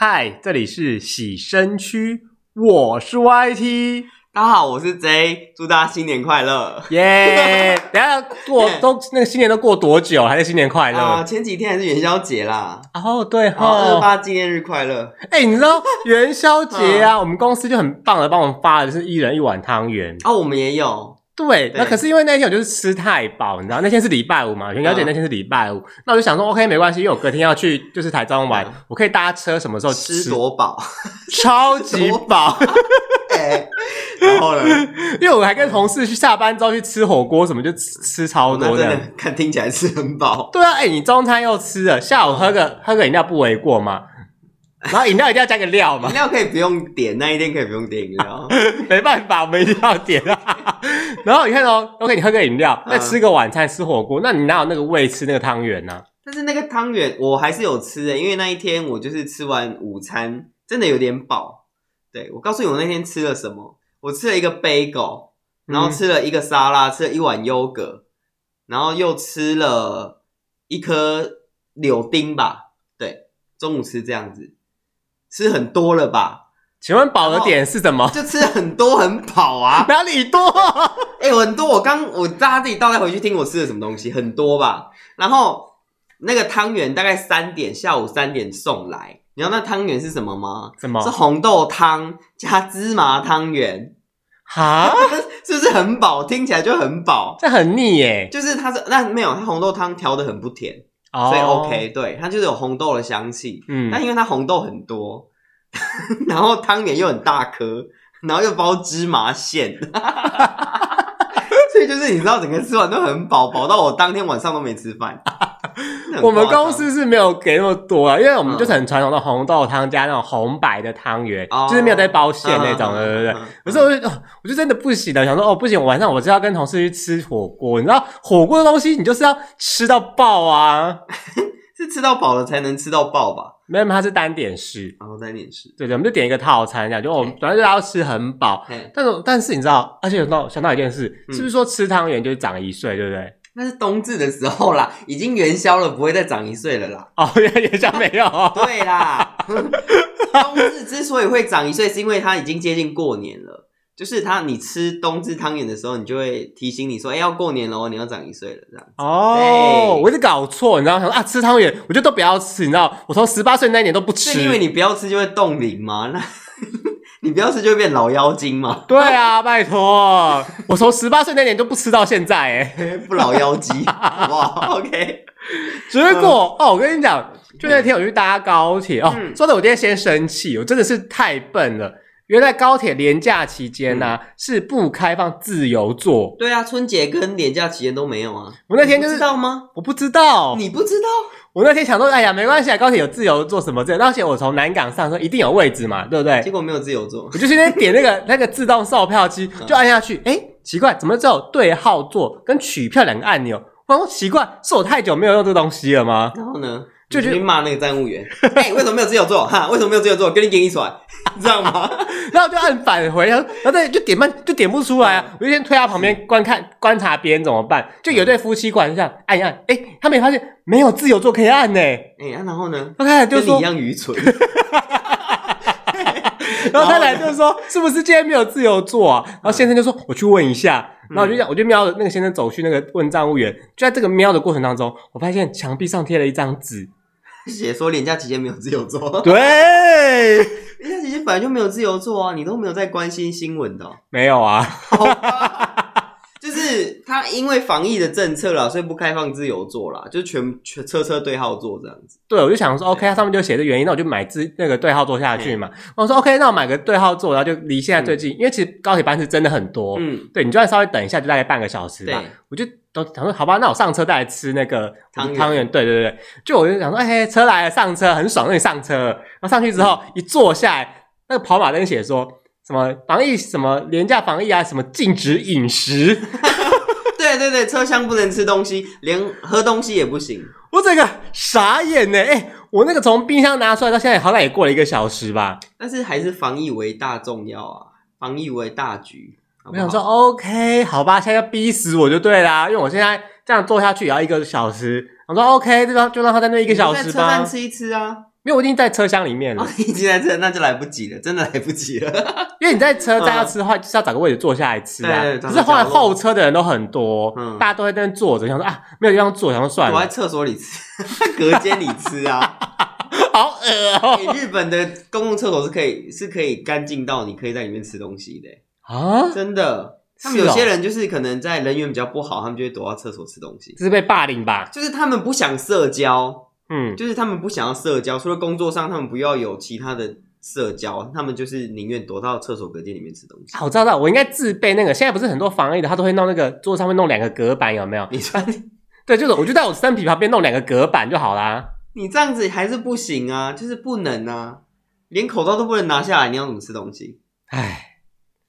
嗨，这里是洗身区，我是 YT，大家好，我是 J，祝大家新年快乐，耶、yeah！等下过 都那个新年都过多久，还是新年快乐？啊、呃，前几天还是元宵节啦。哦，对哈，二二八纪念日快乐。哎、欸，你知道元宵节啊？我们公司就很棒的帮我们发的是一人一碗汤圆。哦，我们也有。对，那可是因为那天我就是吃太饱，你知道，那天是礼拜五嘛，元宵节那天是礼拜五，那我就想说，OK，没关系，因为我隔天要去 就是台中玩，我可以搭车，什么时候吃，吃多饱，超级饱。欸、然后呢，因为我还跟同事去下班之后去吃火锅，什么就吃吃超多的，看听起来是很饱。对啊，哎、欸，你中餐又吃了，下午喝个喝个饮料不为过吗？然后饮料一定要加个料嘛？饮料可以不用点，那一天可以不用点饮料，没办法，我们一定要点啊。然后你看哦，OK，你喝个饮料，再吃个晚餐，吃火锅，那你哪有那个胃吃那个汤圆呢？但是那个汤圆我还是有吃的，因为那一天我就是吃完午餐，真的有点饱。对，我告诉你，我那天吃了什么？我吃了一个 bagel，然后吃了一个沙拉，吃了一碗优格，然后又吃了一颗柳丁吧。对，中午吃这样子。吃很多了吧？请问饱的点是什么？就吃很多很饱啊！哪里多？哎、欸，很多！我刚我大家自己倒带回去听我吃了什么东西，很多吧？然后那个汤圆大概三点，下午三点送来。你知道那汤圆是什么吗？什么？是红豆汤加芝麻汤圆。哈？是不是很饱？听起来就很饱。这很腻耶。就是它是那没有，它红豆汤调的很不甜。所以 OK，对，它就是有红豆的香气，嗯，但因为它红豆很多，然后汤圆又很大颗，然后又包芝麻馅，所以就是你知道，整个吃完都很饱，饱到我当天晚上都没吃饭。我们公司是没有给那么多啊，因为我们就是很传统的红豆汤加那种红白的汤圆，嗯、就是没有在包馅那种的，对不对？可是我就我就真的不行了，想说哦不行，晚上我是要跟同事去吃火锅。你知道火锅的东西，你就是要吃到爆啊，是吃到饱了才能吃到爆吧？没有，它是单点式，然后单点式，对对，我们就点一个套餐这样，就我们本来就要吃很饱，但是但是你知道，而且想到想到一件事，是不是说吃汤圆就是长一岁，对不对？那是冬至的时候啦，已经元宵了，不会再长一岁了啦。哦，元宵没有。对啦，冬至之所以会长一岁，是因为它已经接近过年了。就是它，你吃冬至汤圆的时候，你就会提醒你说：“哎、欸，要过年了，你要长一岁了。”这样。哦，我一直搞错，你知道？想说啊，吃汤圆，我就都不要吃，你知道？我从十八岁那一年都不吃，是因为你不要吃就会冻龄吗？那。你不要吃就会变老妖精嘛？对啊，拜托，我从十八岁那年就不吃到现在，诶 不老妖精，好不好？OK。结果、嗯、哦，我跟你讲，就那天我去搭高铁、嗯、哦，说的我今天先生气，我真的是太笨了。原来高铁连假期间呢、啊嗯、是不开放自由座。对啊，春节跟连假期间都没有啊。我那天就是知道吗？我不知道，你不知道。我那天想说，哎呀，没关系啊，高铁有自由坐什么的。而且我从南港上车一定有位置嘛，对不对？结果没有自由坐，我就今天点那个那个自动售票机，就按下去，哎、嗯，奇怪，怎么只有对号座跟取票两个按钮？我说奇怪，是我太久没有用这个东西了吗？然后呢？就去骂那个站务员，哎、欸，为什么没有自由座？哈，为什么没有自由座？跟你给你甩，你知道吗？然后就按返回，然后然后对，就点半，就点不出来啊！我就先推到旁边观看观察别人怎么办。就有对夫妻过来这样按一按，哎、欸，他们也发现没有自由座可以按呢。哎、欸，然后呢？他太太就说一样愚蠢。然后太太就说：“是不是今天没有自由座啊？”然后先生就说：“我去问一下。”然后我就这样，我就瞄着那个先生走去那个问站务员。就在这个瞄的过程当中，我发现墙壁上贴了一张纸。写说廉价期间没有自由做，对，廉价期间本来就没有自由做啊，你都没有在关心新闻的。喔，没有啊，就是他因为防疫的政策啦，所以不开放自由做啦，就全全车车对号座这样子。对，我就想说，OK，它上面就写的原因，那我就买自那个对号坐下去嘛。我说 OK，那我买个对号坐，然后就离现在最近，嗯、因为其实高铁班次真的很多，嗯，对，你就算稍微等一下，就大概半个小时吧，我就。都想说好吧，那我上车再来吃那个汤汤圆。对对对，就我就想说，哎，车来了，上车很爽，那你上车。然后上去之后，一坐下来，那个跑马灯写说什么防疫什么廉价防疫啊，什么禁止饮食。对对对，车厢不能吃东西，连喝东西也不行。我这个傻眼呢，哎，我那个从冰箱拿出来到现在，好歹也过了一个小时吧。但是还是防疫为大重要啊，防疫为大局。我想说，OK，好吧，现在要逼死我就对啦，因为我现在这样坐下去也要一个小时。我说 OK，就让就让他在那一个小时吧。在车站吃一吃啊，因为我已经在车厢里面了。已经在车，那就来不及了，真的来不及了。因为你在车站要吃的话，就是要找个位置坐下来吃啊。对，可是后来后车的人都很多，大家都在那边坐着，想说啊，没有地方坐，想说算了。我在厕所里吃，隔间里吃啊，好恶哦。日本的公共厕所是可以是可以干净到你可以在里面吃东西的啊，真的。他们有些人就是可能在人缘比较不好，他们就会躲到厕所吃东西。这是被霸凌吧？就是他们不想社交。嗯，就是他们不想要社交，除了工作上，他们不要有其他的社交，他们就是宁愿躲到厕所隔间里面吃东西。好，知道，我应该自备那个。现在不是很多防疫的，他都会弄那个桌上面弄两个隔板，有没有？你 穿，对，就是我就在我身体旁边弄两个隔板就好啦。你这样子还是不行啊，就是不能啊，连口罩都不能拿下来，你要怎么吃东西？唉。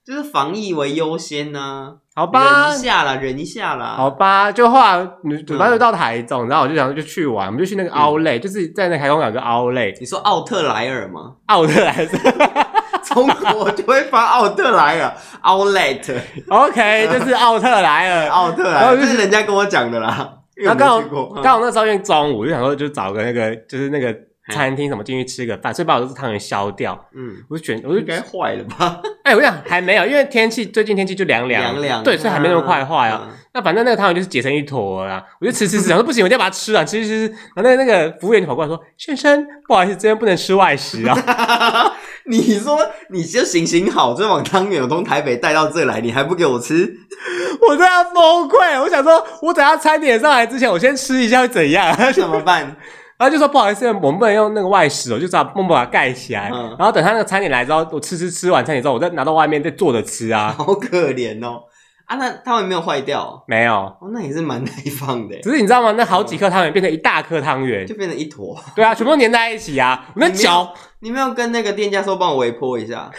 就是防疫为优先呢，好吧，忍一下啦，忍一下啦，好吧。就后来你准备就到台中，然后我就想就去玩，我们就去那个奥莱，就是在那台中有个奥莱。你说奥特莱尔吗？奥特莱尔，中国就会发奥特莱尔，Outlet，OK，就是奥特莱尔，奥特莱尔，这是人家跟我讲的啦。然后刚好刚好那时候因为中午就想说就找个那个就是那个。餐厅什么进去吃个饭，所以把我这汤圆消掉。嗯，我就选，我就应该坏了吧？哎、欸，我想还没有，因为天气最近天气就凉凉凉凉，对，所以还没那么快坏啊。嗯、那反正那个汤圆就是结成一坨啦，我就吃吃吃，想说不行，我一定要把它吃了，吃吃吃。然后那个那个服务员就跑过来说：“先生，不好意思，这边不能吃外食啊。”你说你就行行好，这碗汤圆我从台北带到这来，你还不给我吃？我都要崩溃！我想说，我等下餐点上来之前，我先吃一下会怎样？怎么办？然后就说不好意思，我们不能用那个外食，我就只好默默把它盖起来。嗯、然后等他那个餐点来之后，我吃吃吃完餐点之后，我再拿到外面再坐着吃啊。好可怜哦！啊，那汤圆没有坏掉？没有。哦，那也是蛮耐放的。只是你知道吗？那好几颗汤圆变成一大颗汤圆，就变成一坨。对啊，全部都粘在一起啊！我那脚，你没有跟那个店家说帮我微波一下？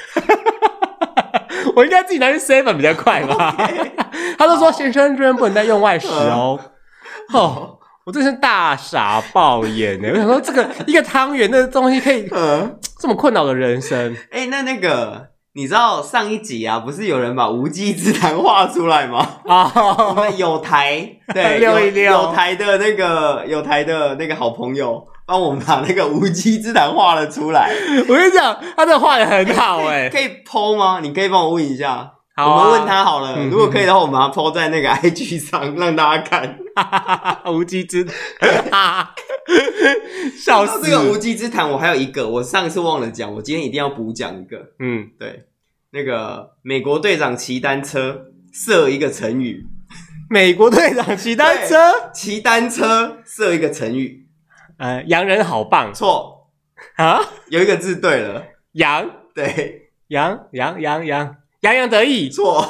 我应该自己拿去 seven 比较快吧. 他就说先生这边不能再用外食哦。哦。我真是大傻爆眼呢！我想说，这个一个汤圆的东西可以这么困扰的人生。哎、欸，那那个你知道上一集啊，不是有人把无稽之谈画出来吗？啊、哦，我们有台对 六一六有台的那个有台的那个好朋友帮我们把那个无稽之谈画了出来。我跟你讲，他这画的很好哎、欸，可以 po 吗？你可以帮我问一下。我们问他好了，如果可以的话，我们把它 po 在那个 IG 上让大家看。无稽之谈，笑死！这个无稽之谈，我还有一个，我上一次忘了讲，我今天一定要补讲一个。嗯，对，那个美国队长骑单车设一个成语。美国队长骑单车，骑单车设一个成语。呃，洋人好棒。错啊，有一个字对了，洋。对，洋洋洋洋。洋洋得意，错。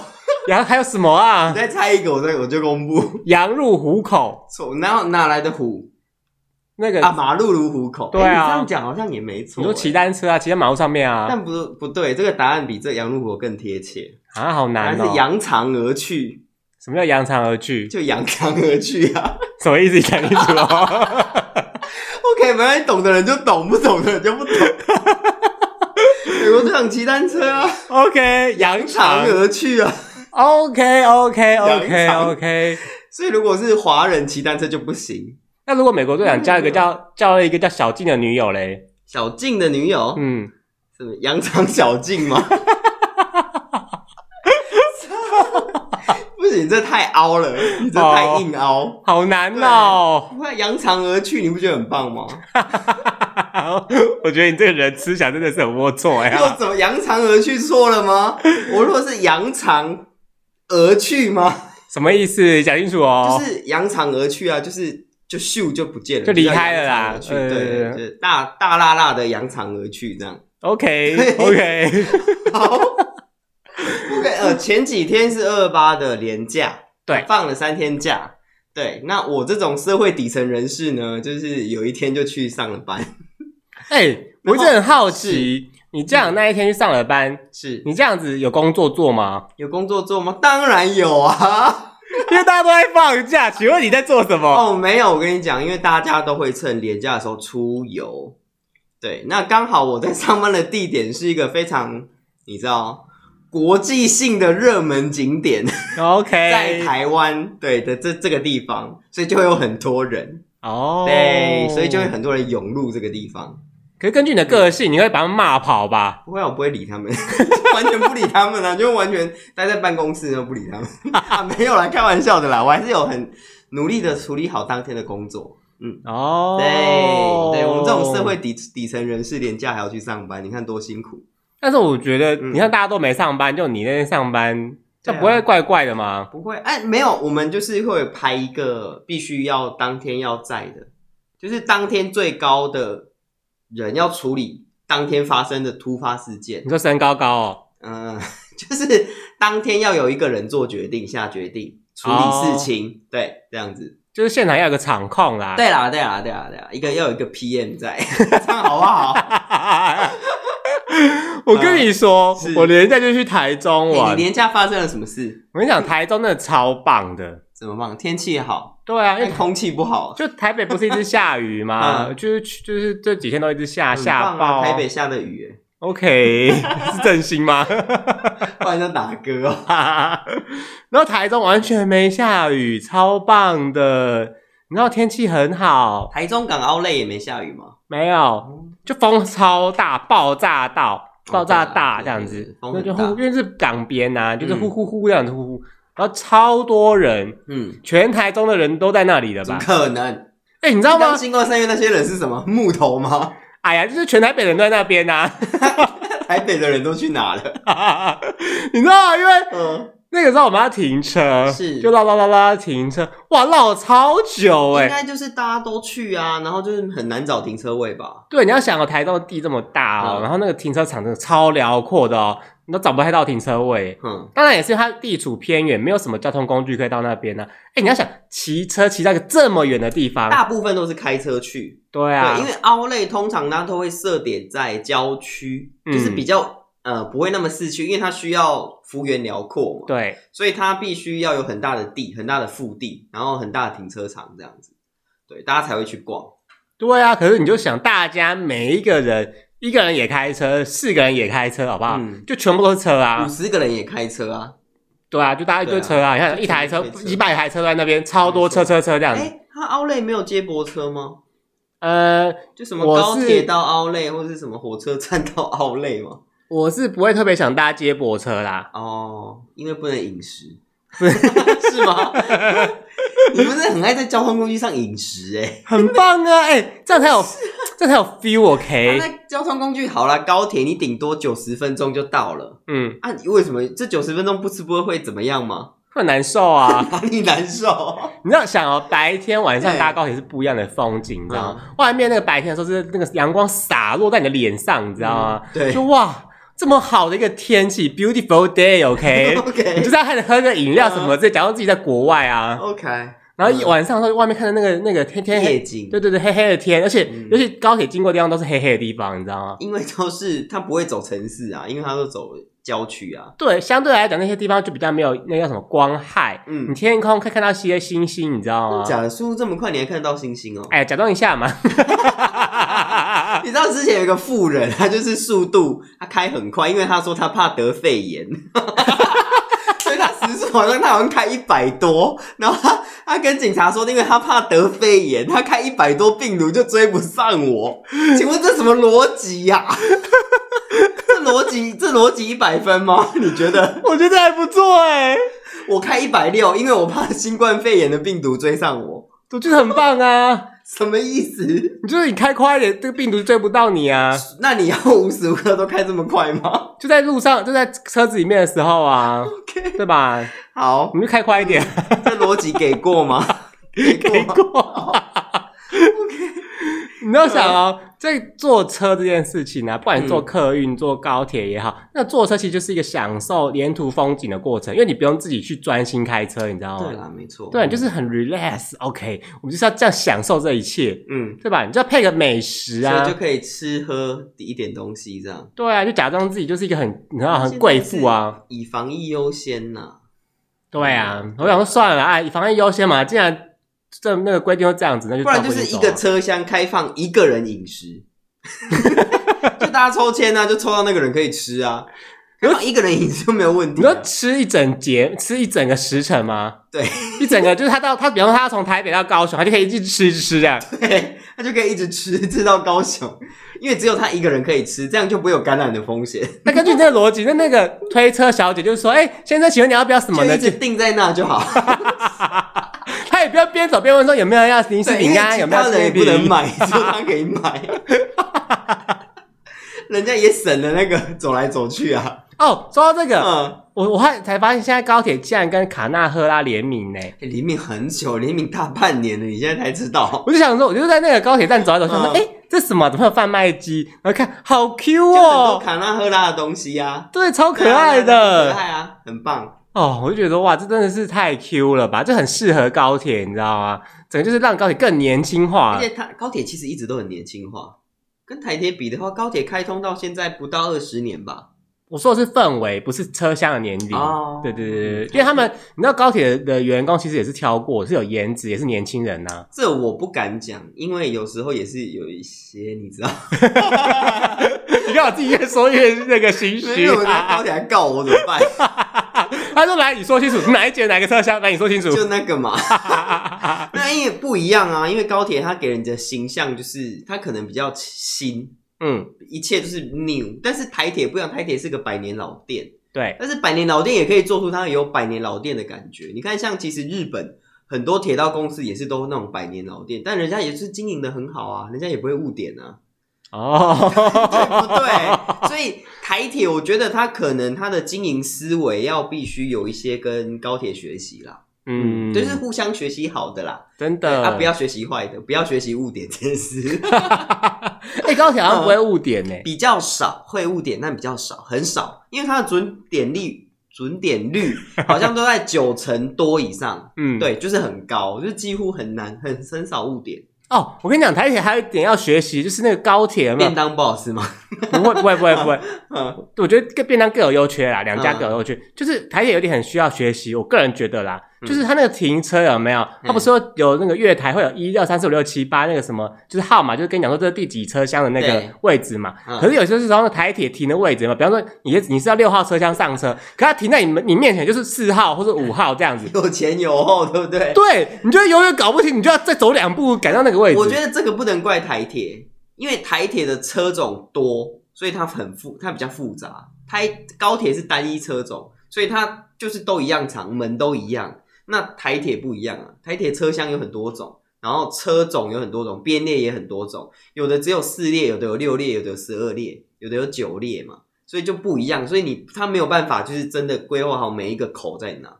洋还有什么啊？你再猜一个，我再我就公布。羊入虎口，错。哪哪来的虎？那个啊，马路如虎口。对啊，这样讲好像也没错。你说骑单车啊，骑在马路上面啊？但不不对，这个答案比这羊入虎口更贴切啊，好难哦。是扬长而去。什么叫扬长而去？就扬长而去啊？什么意思？你讲清楚哦。OK，反正懂的人就懂，不懂的人就不懂。队长骑单车啊，OK，扬长而去啊，OK，OK，OK，OK。所以如果是华人骑单车就不行。那如果美国队长交一个叫交了一个叫小静的女友嘞？小静的女友，嗯，是不是扬长小静吗？不行，这太凹了，你这太硬凹，好难哦。不会扬长而去，你不觉得很棒吗？我觉得你这个人思想真的是很龌龊呀！又怎么扬长而去错了吗？我如果是扬长而去吗？什么意思？讲清楚哦！就是扬长而去啊，就是就咻就不见了，就离开了啦。对对对，大大辣辣的扬长而去这样。OK OK，好 OK。呃，前几天是二二八的连假，对，放了三天假。对，那我这种社会底层人士呢，就是有一天就去上了班。哎、欸，我一直很好奇，你这样那一天去上了班，是你这样子有工作做吗？有工作做吗？当然有啊，因为大家都在放假。请问你在做什么？哦，没有，我跟你讲，因为大家都会趁年假的时候出游。对，那刚好我在上班的地点是一个非常，你知道，国际性的热门景点。OK，在台湾对的这这个地方，所以就会有很多人哦。对，所以就会很多人涌入这个地方。可是根据你的个性，嗯、你会把他们骂跑吧？不会，我不会理他们，完全不理他们啊，就完全待在办公室都不理他们。啊，没有啦，开玩笑的啦，我还是有很努力的处理好当天的工作。嗯，哦，对，对我们这种社会底底层人士，连假还要去上班，你看多辛苦。但是我觉得，嗯、你看大家都没上班，就你那天上班，这不会怪怪的吗？不会，哎，没有，我们就是会排一个必须要当天要在的，就是当天最高的人要处理当天发生的突发事件。你说身高高哦？嗯，就是当天要有一个人做决定、下决定、处理事情，哦、对，这样子。就是现场要有个场控啦，对啦，对啦，对啦，对啦，一个要有一个 PM 在，这样好不好？我跟你说，嗯、我连假就去台中玩。欸、你连假发生了什么事？我跟你讲，台中真的超棒的，怎么棒？天气好。对啊，因为空气不好。就台北不是一直下雨吗？嗯、就是就是这几天都一直下下暴、啊。台北下的雨，OK，是真心吗？不然就打歌哦。然后台中完全没下雨，超棒的。你知道天气很好。台中港奥莱也没下雨吗？没有，就风超大，爆炸到爆炸大这样子。那就呼，因为是港边呐，就是呼呼呼这样子呼呼。然后超多人，嗯，全台中的人都在那里了吧？不可能。哎，你知道吗？星光三月那些人是什么木头吗？哎呀，就是全台北人都在那边呐。台北的人都去哪了？你知道吗？因为嗯。那个时候我们要停车，是就啦啦啦啦停车，哇，绕了超久哎、欸！应该就是大家都去啊，然后就是很难找停车位吧？对，你要想哦，台中的地这么大哦，嗯、然后那个停车场真的超辽阔的哦，你都找不太到停车位。嗯，当然也是它地处偏远，没有什么交通工具可以到那边呢、啊。哎，你要想骑车骑到一个这么远的地方，大部分都是开车去。对啊，对，因为奥类通常它都会设点在郊区，就是比较。嗯呃，不会那么市区，因为它需要幅员辽阔嘛。对，所以它必须要有很大的地，很大的腹地，然后很大的停车场这样子，对，大家才会去逛。对啊，可是你就想，大家每一个人，一个人也开车，四个人也开车，好不好？嗯，就全部都是车啊，五十个人也开车啊。对啊，就大家一堆车啊，啊你看一台车，几百台车在那边，超多车车车这样子。哎，它奥莱没有接驳车吗？呃，就什么高铁到奥莱，或是什么火车站到奥莱吗？我是不会特别想搭接驳车啦，哦，因为不能饮食，是吗？你不是很爱在交通工具上饮食诶、欸、很棒啊，诶、欸、这样才有，这样才有 feel，OK？、Okay? 那交通工具好了，高铁你顶多九十分钟就到了，嗯，啊，为什么这九十分钟不吃不喝会怎么样吗？会难受啊，哪里难受？你要想哦，白天晚上搭高铁是不一样的风景，你知道吗？嗯、外面那个白天的时候是那个阳光洒落在你的脸上，你知道吗？嗯、对，就哇。这么好的一个天气，beautiful? Okay. 你就在开始喝个饮料什么，在假装自己在国外啊，OK。然后一晚上的时候，外面看到那个那个天天黑夜景，对对对，黑黑的天，而且、嗯、尤其高铁经过的地方都是黑黑的地方，你知道吗？因为都是它不会走城市啊，因为它都走郊区啊。对，相对来讲那些地方就比较没有那个叫什么光害，嗯，你天空可以看到些星星，你知道吗？假的，速度这么快，你还看得到星星哦？哎，假装一下嘛。你知道之前有一个富人，他就是速度他开很快，因为他说他怕得肺炎，所以他时速好像他好像开一百多，然后他他跟警察说，因为他怕得肺炎，他开一百多病毒就追不上我。请问这什么逻辑呀？这逻辑这逻辑一百分吗？你觉得？我觉得还不错哎、欸，我开一百六，因为我怕新冠肺炎的病毒追上我，我觉得很棒啊。什么意思？你就是你开快一点，这个病毒追不到你啊？那你要无时无刻都开这么快吗？就在路上，就在车子里面的时候啊.对吧？好，你就开快一点。这逻辑给过吗？给过。给过 OK，你要想哦。在坐车这件事情呢、啊，不管坐客运、坐高铁也好，那坐车其实就是一个享受沿途风景的过程，因为你不用自己去专心开车，你知道吗？对啦，没错。对，就是很 relax。OK，我们就是要这样享受这一切，嗯，对吧？你就要配个美食啊，就可以吃喝一点东西，这样。对啊，就假装自己就是一个很你知道很贵妇啊，以防疫优先呐、啊。对啊，我想说算了，啊，以防疫优先嘛，既然。这那个规定会这样子，那就不然就是一个车厢开放一个人饮食，就大家抽签啊，就抽到那个人可以吃啊。然后一个人饮食就没有问题。你说吃一整节，吃一整个时辰吗？对，一整个就是他到他，比方说他要从台北到高雄，他就可以一直吃一直吃这样。对，他就可以一直吃吃到高雄，因为只有他一个人可以吃，这样就不会有感染的风险。那根据这个逻辑，那那个推车小姐就是说：“哎、欸，先生，请问你要不要什么呢？”就一直定在那就好。不要边走边问说有没有要零食饼干，有没有人也不能买，只有他可以买。人家也省了那个走来走去啊。哦，说到这个，嗯，我我还才发现现在高铁竟然跟卡纳赫拉联名呢，联名很久，联名大半年了，你现在才知道。我就想说，我就在那个高铁站走来走去，说，哎，这什么？怎么有贩卖机？然后看，好 Q 哦，卡纳赫拉的东西呀，对，超可爱的，可爱啊，很棒。哦，我就觉得哇，这真的是太 Q 了吧，这很适合高铁，你知道吗？整个就是让高铁更年轻化。而且它高铁其实一直都很年轻化，跟台铁比的话，高铁开通到现在不到二十年吧。我说的是氛围，不是车厢的年龄。哦，对对对对，因为他们，你知道高铁的员工其实也是挑过，是有颜值，也是年轻人呐、啊。这我不敢讲，因为有时候也是有一些，你知道。你看我自己越说越那个心虚。因为高铁还告我怎么办？他说：“来，你说清楚，哪一节哪个车厢？来，你说清楚。”就那个嘛。那因为不一样啊，因为高铁它给人的形象就是它可能比较新。嗯，一切都是 new，但是台铁不一样，台铁是个百年老店，对，但是百年老店也可以做出它有百年老店的感觉。你看，像其实日本很多铁道公司也是都那种百年老店，但人家也是经营的很好啊，人家也不会误点啊。哦，对不对？所以台铁，我觉得它可能它的经营思维要必须有一些跟高铁学习啦。嗯，就是互相学习好的啦，真的啊，不要学习坏的，不要学习误点这件事。哎，高铁好像不会误点呢、欸嗯，比较少会误点，但比较少，很少，因为它的准点率准点率 好像都在九成多以上。嗯，对，就是很高，就是几乎很难，很很少误点。哦，我跟你讲，台铁还有一点要学习，就是那个高铁有没有便当不好吃吗？不会，不会，不会，不会。嗯，我觉得各便当各有优缺啦，两家各有优缺，嗯、就是台铁有点很需要学习，我个人觉得啦。就是他那个停车有没有？他不是说有那个月台会有一二三四五六七八那个什么，就是号码，就是跟你讲说这是第几车厢的那个位置嘛。可是有时候是从台铁停的位置嘛，比方说你你是要六号车厢上车，可他停在你们你面前就是四号或者五号这样子，有前有后，对不对？对，你就永远搞不清，你就要再走两步赶到那个位置。我觉得这个不能怪台铁，因为台铁的车种多，所以它很复，它比较复杂。台高铁是单一车种，所以它就是都一样长，门都一样。那台铁不一样啊，台铁车厢有很多种，然后车种有很多种，编列也很多种，有的只有四列，有的有六列，有的有十二列，有的有九列嘛，所以就不一样，所以你他没有办法就是真的规划好每一个口在哪。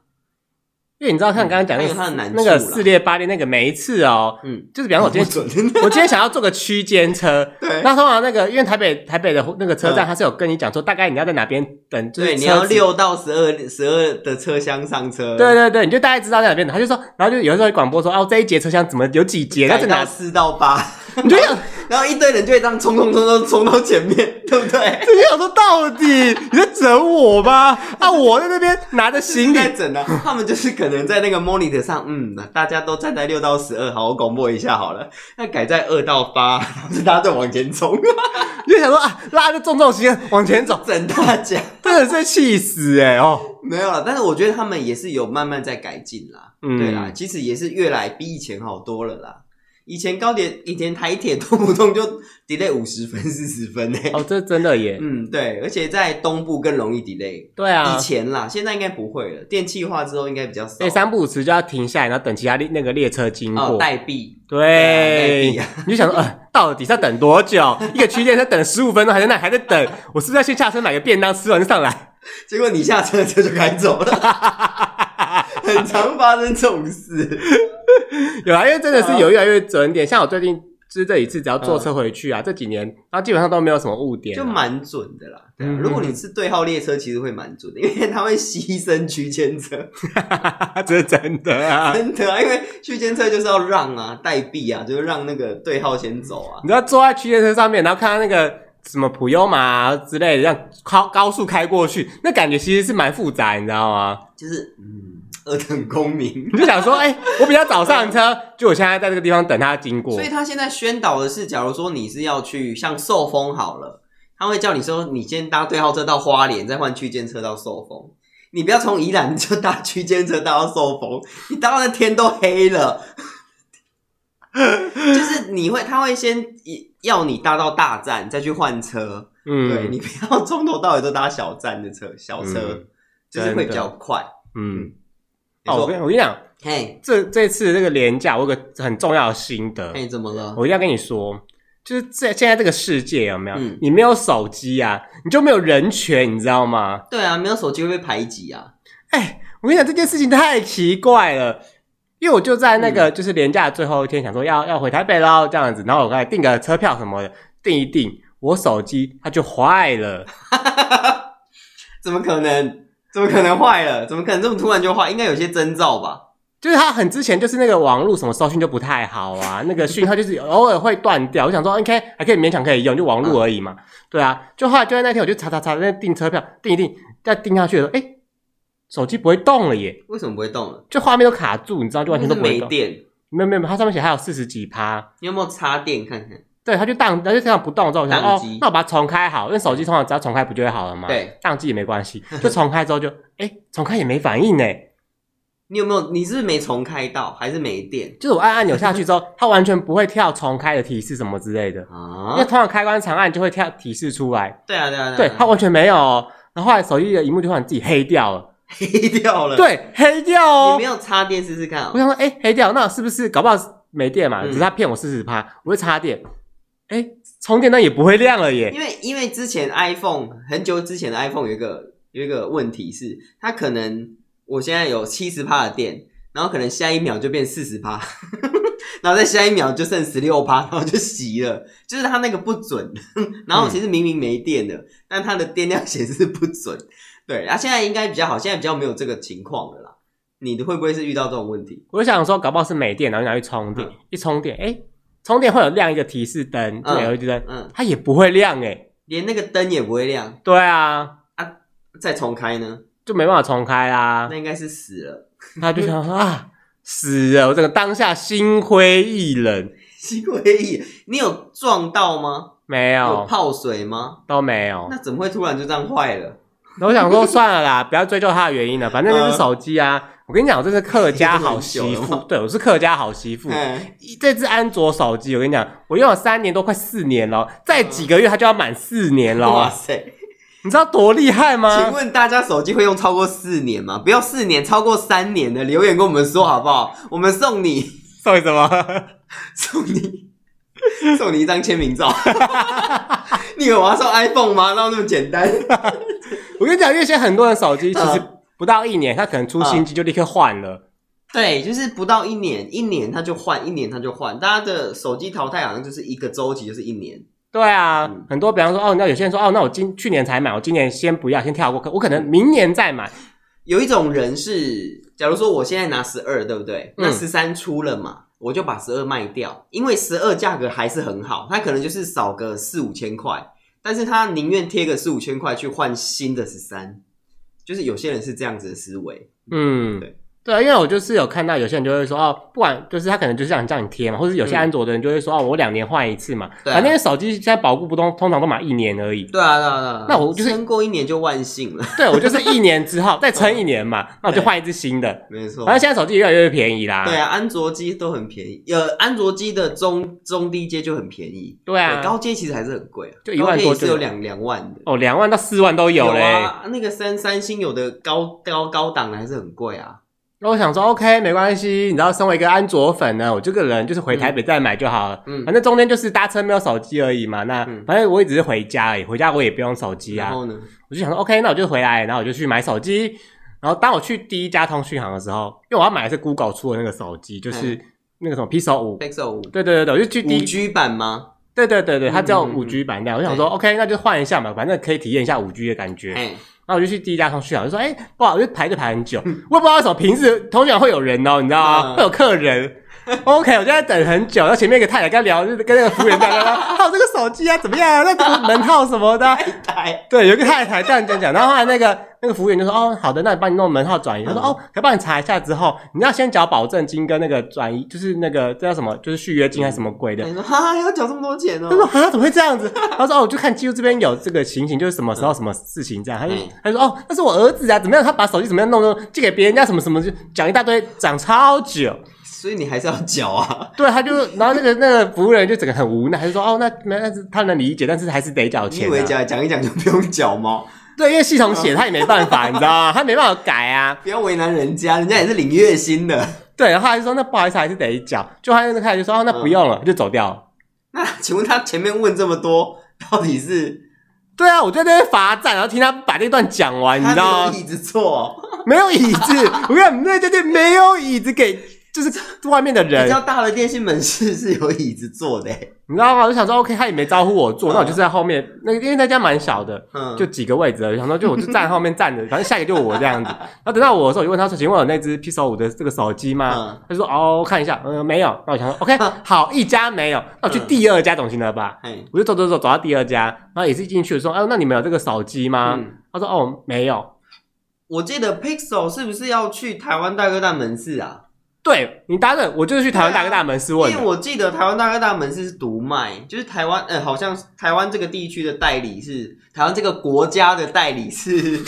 因为你知道，像刚刚讲那个那个四列八列那个，每一次哦，嗯，就是比方说我今天 我今天想要坐个区间车，对，那通常那个因为台北台北的那个车站，他是有跟你讲说大概你要在哪边等，对，你要六到十二十二的车厢上车，对对对，你就大概知道在哪边。等，他就说，然后就有时候广播说，哦，这一节车厢怎么有几节，要哪四到八，你就想，然后一堆人就会这样冲冲冲冲冲到前面，对不对？就想说到底你在整我吗？啊，我在那边拿着行李在整呢，他们就是可能在那个 monitor 上，嗯，大家都站在六到十二，好，我广播一下好了。那改在二到八，大家再往前冲，就想说啊，拉着重重行往前走，整大家，真的是气死哎、欸、哦，没有了，但是我觉得他们也是有慢慢在改进啦，嗯，对啦，其实也是越来比以前好多了啦。以前高铁，以前台铁动不动就 delay 五十分、四十分呢、欸。哦，这真的耶。嗯，对，而且在东部更容易 delay。对啊，以前啦，现在应该不会了。电气化之后应该比较少。对，三不五时就要停下来，然后等其他列那个列车经过。哦，待避。对。你就想说，呃，到底是要等多久？一个区间才等十五分钟，还在那还在等。我是不是要先下车买个便当，吃完就上来？结果你下车车就开走了。很常发生这种事。有啊，因为真的是有越来越准点。像我最近就是这一次，只要坐车回去啊，这几年，然后基本上都没有什么误点，就蛮准的啦。对，如果你是对号列车，其实会蛮准的，因为它会牺牲区间车，这是真的啊，真的啊，因为区间车就是要让啊，待避啊，就是让那个对号先走啊。你知道坐在区间车上面，然后看到那个什么普悠玛之类的，让高高速开过去，那感觉其实是蛮复杂，你知道吗？就是嗯。二等公民，你就想说，哎、欸，我比较早上车，就我现在在这个地方等他经过。所以他现在宣导的是，假如说你是要去像寿丰好了，他会叫你说，你先搭对号车到花莲，再换区间车到寿丰。你不要从宜兰就搭区间车搭到寿丰，你搭到那天都黑了。就是你会，他会先要你搭到大站，再去换车。嗯，对，你不要从头到尾都搭小站的车，小车、嗯、就是会比较快。嗯，哦，我跟我跟你讲，嘿，这这次这个廉价，我有个很重要的心得。嘿，怎么了？我一定要跟你说，就是在现在这个世界有没有？嗯、你没有手机啊，你就没有人权，你知道吗？对啊，没有手机会被排挤啊。哎，我跟你讲，这件事情太奇怪了。因为我就在那个就是连假的最后一天，想说要要回台北喽，这样子，然后我刚才订个车票什么的，订一订，我手机它就坏了，怎么可能？怎么可能坏了？怎么可能这么突然就坏？应该有些征兆吧？就是它很之前就是那个网络什么收讯就不太好啊，那个讯号就是偶尔会断掉。我想说，OK 还可以勉强可以用，就网络而已嘛，对啊。就后来就在那天，我就查查查，那订车票订一订，再订下去的时候，哎。手机不会动了耶？为什么不会动了？就画面都卡住，你知道，就完全都。没电？没有没有，它上面写还有四十几趴。你有没有插电看看？对，它就当，它就这样不动之后，我想哦，那我把它重开好，因为手机通常只要重开不就会好了嘛？对，宕机也没关系，就重开之后就，哎，重开也没反应呢。你有没有？你是不是没重开到，还是没电？就是我按按钮下去之后，它完全不会跳重开的提示什么之类的啊。因为通常开关长按就会跳提示出来。对啊对啊对，它完全没有。然后后来手机的萤幕就突然自己黑掉了。黑掉了，对，黑掉哦。你没有插电试试看啊？我想说，哎，黑掉，那是不是搞不好没电嘛？只是他骗我四十趴，我会插电，哎，充电那也不会亮了耶。因为因为之前 iPhone 很久之前的 iPhone 有一个有一个问题是，它可能我现在有七十趴的电，然后可能下一秒就变四十趴，然后再下一秒就剩十六趴，然后就熄了，就是它那个不准。然后其实明明没电的，但它的电量显示不准。对，啊，现在应该比较好，现在比较没有这个情况了啦。你的会不会是遇到这种问题？我就想说，搞不好是没电，然后拿去充电，嗯、一充电，哎，充电会有亮一个提示灯，就 LED 灯，嗯，它也不会亮，哎，连那个灯也不会亮。对啊，啊，再重开呢，就没办法重开啦。那应该是死了。他就想说啊，死了，我整个当下心灰意冷，心灰意冷。你有撞到吗？没有。有泡水吗？都没有。那怎么会突然就这样坏了？我想说算了啦，不要追究它的原因了。反正那是手机啊。我跟你讲，我这是客家好媳妇。对，我是客家好媳妇。这只安卓手机，我跟你讲，我用了三年多，快四年了。再几个月，它就要满四年了。哇塞！你知道多厉害吗？请问大家手机会用超过四年吗？不要四年，超过三年的留言跟我们说好不好？我们送你 送你什么？送你送你一张签名照。你以为我要送 iPhone 吗？那那么简单？我跟你讲，因为现在很多人手机其实不到一年，他可能出新机就立刻换了。对，就是不到一年，一年他就换，一年他就换。大家的手机淘汰好像就是一个周期，就是一年。对啊，嗯、很多比方说，哦，那有些人说，哦，那我今去年才买，我今年先不要，先跳过，我可能明年再买。有一种人是，假如说我现在拿十二，对不对？那十三出了嘛，嗯、我就把十二卖掉，因为十二价格还是很好，他可能就是少个四五千块。但是他宁愿贴个四五千块去换新的十三，就是有些人是这样子的思维，嗯，对。对啊，因为我就是有看到有些人就会说哦，不管就是他可能就是想叫你贴嘛，或者有些安卓的人就会说哦，我两年换一次嘛。对，反正手机现在保固不通，通常都买一年而已。对啊，对啊，对啊。那我就是撑过一年就万幸了。对，我就是一年之后 再撑一年嘛，那我就换一只新的。没错。反正现在手机越来越便宜啦。对啊，安卓机都很便宜，呃，安卓机的中中低阶就很便宜。对啊，高阶其实还是很贵啊，就一万多，是有两两万的。哦，两万到四万都有嘞。那个三三星有的高高高档的还是很贵啊。那我想说，OK，没关系。你知道，身为一个安卓粉呢，我这个人就是回台北再买就好了。嗯，反正中间就是搭车没有手机而已嘛。那反正我也只是回家而已，回家我也不用手机啊。然后呢，我就想说，OK，那我就回来，然后我就去买手机。然后当我去第一家通讯行的时候，因为我要买的是 Google 出的那个手机，就是那个什么 Pixel 五。Pixel 五。对对对对，我就去第五 G 版吗？对对对对，它叫五 G 版这样。我想说，OK，那就换一下嘛，反正可以体验一下五 G 的感觉。然后我就去第一家通讯行，就说：“哎、欸，不好，就排队排很久，我也不知道为什么平时通讯行会有人哦，你知道吗？会有客人。OK，我就在等很久，然后前面一个太太跟他聊，就是跟那个服务员在聊，还有这个手机啊怎么样啊？那个门号什么的。太太对，有个太太这样讲讲，然后后来那个那个服务员就说：“哦，好的，那你帮你弄门号转移。”他说：“哦，可以帮你查一下之后，你要先缴保证金跟那个转移，就是那个这叫什么？就是续约金还是什么鬼的？”他说：“哈，要缴这么多钱哦。”他说：“啊，怎么会这样子？”他说：“哦，我就看记录这边有这个情形，就是什么时候什么事情这样。”他就他说：“哦，那是我儿子啊，怎么样？他把手机怎么样弄弄寄给别人家什么什么，就讲一大堆，讲超久。”所以你还是要缴啊？对，他就然后那个那个服务人就整个很无奈，他就说：“哦，那没，那是他能理解，但是还是得缴钱。”你以为讲讲一讲就不用缴吗？对，因为系统写他也没办法，你知道吗？他没办法改啊。不要为难人家，人家也是领月薪的。对，然后他就说：“那不好意思，还是得缴。”就他那个太太就说：“哦，那不用了。嗯”就走掉了。那请问他前面问这么多，到底是？对啊，我在那边罚站，然后听他把那段讲完，你知道吗？椅子坐，没有椅子。我跟你讲，那家店没有椅子给。就是外面的人，比较大的电信门市是有椅子坐的，你知道吗？我就想说，OK，他也没招呼我坐，那我就在后面。那个因为那家蛮小的，嗯，就几个位置，想说就我就站后面站着，反正下一个就我这样子。然后等到我的时候，我就问他说：“请问有那只 Pixel 五的这个手机吗？”他说：“哦，看一下，嗯，没有。”那我想说：“OK，好，一家没有，那我去第二家总行了吧？”我就走走走走到第二家，然后也是一进去的时候，哎，那你们有这个手机吗？他说：“哦，没有。”我记得 Pixel 是不是要去台湾大哥大门市啊？对你答对，我就是去台湾大哥大门市问的。因为我记得台湾大哥大门市是独卖，就是台湾，呃，好像台湾这个地区的代理是台湾这个国家的代理是，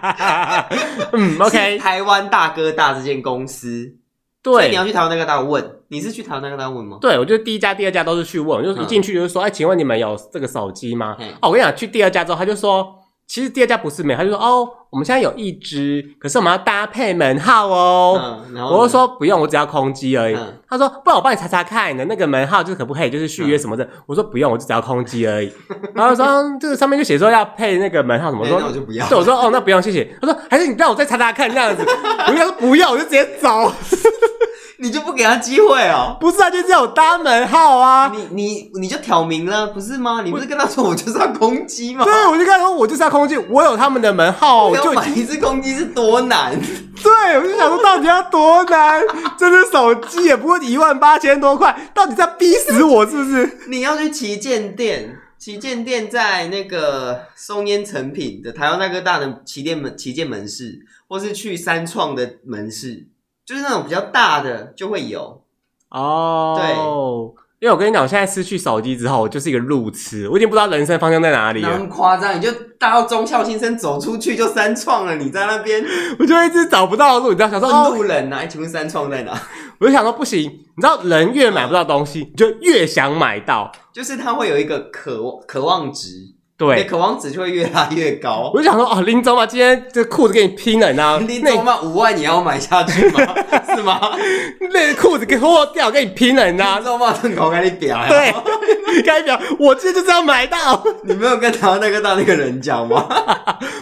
嗯，OK，台湾大哥大这间公司。对，所以你要去台湾大哥大问，你是去台湾大哥大问吗？对，我就第一家、第二家都是去问，就是一进去就是说，哎，请问你们有这个手机吗？哦，我跟你讲，去第二家之后，他就说。其实第二家不是没有，他就说哦，我们现在有一只，可是我们要搭配门号哦。嗯、我就说不用，我只要空机而已。嗯、他说不然我帮你查查看你的那个门号，就是可不可以就是续约什么的。嗯、我说不用，我就只要空机而已。然后说这个上面就写说要配那个门号什么，我说、欸、那我就不要。对，我说哦，那不用谢谢。他说还是你让我再查查看这样子。我就说不要，我就直接走。你就不给他机会哦？不是啊，就是有搭门号啊。你你你就挑明了，不是吗？你不是跟他说我就是要空机吗？对，我就跟他说我就是要空机，我有他们的门号，我就买一支空机是多难？对，我就想说到底要多难？这只手机也不过一万八千多块，到底在逼死我是不是？你要去旗舰店，旗舰店在那个松烟成品的台湾大哥大的旗舰门旗舰门市，或是去三创的门市。就是那种比较大的就会有哦，对，因为我跟你讲，我现在失去手机之后，我就是一个路痴，我已经不知道人生方向在哪里了。那么夸张？你就大到中校新生走出去就三创了，你在那边，我就一直找不到路。你知道，想说问 路人啊，请问三创在哪？我就想说不行，你知道，人越买不到东西，你就越想买到，就是他会有一个渴望渴望值。对，渴望值就会越拉越高。我就想说，哦，林总嘛，今天这裤子给你拼了，你知道吗？林总嘛，五万你要买下去吗？是吗？那裤子给脱掉，给你拼了，你知道吗？林总嘛，正口给你表，对，该表，我今天就是要买到。你没有跟台湾那个大那个人讲吗？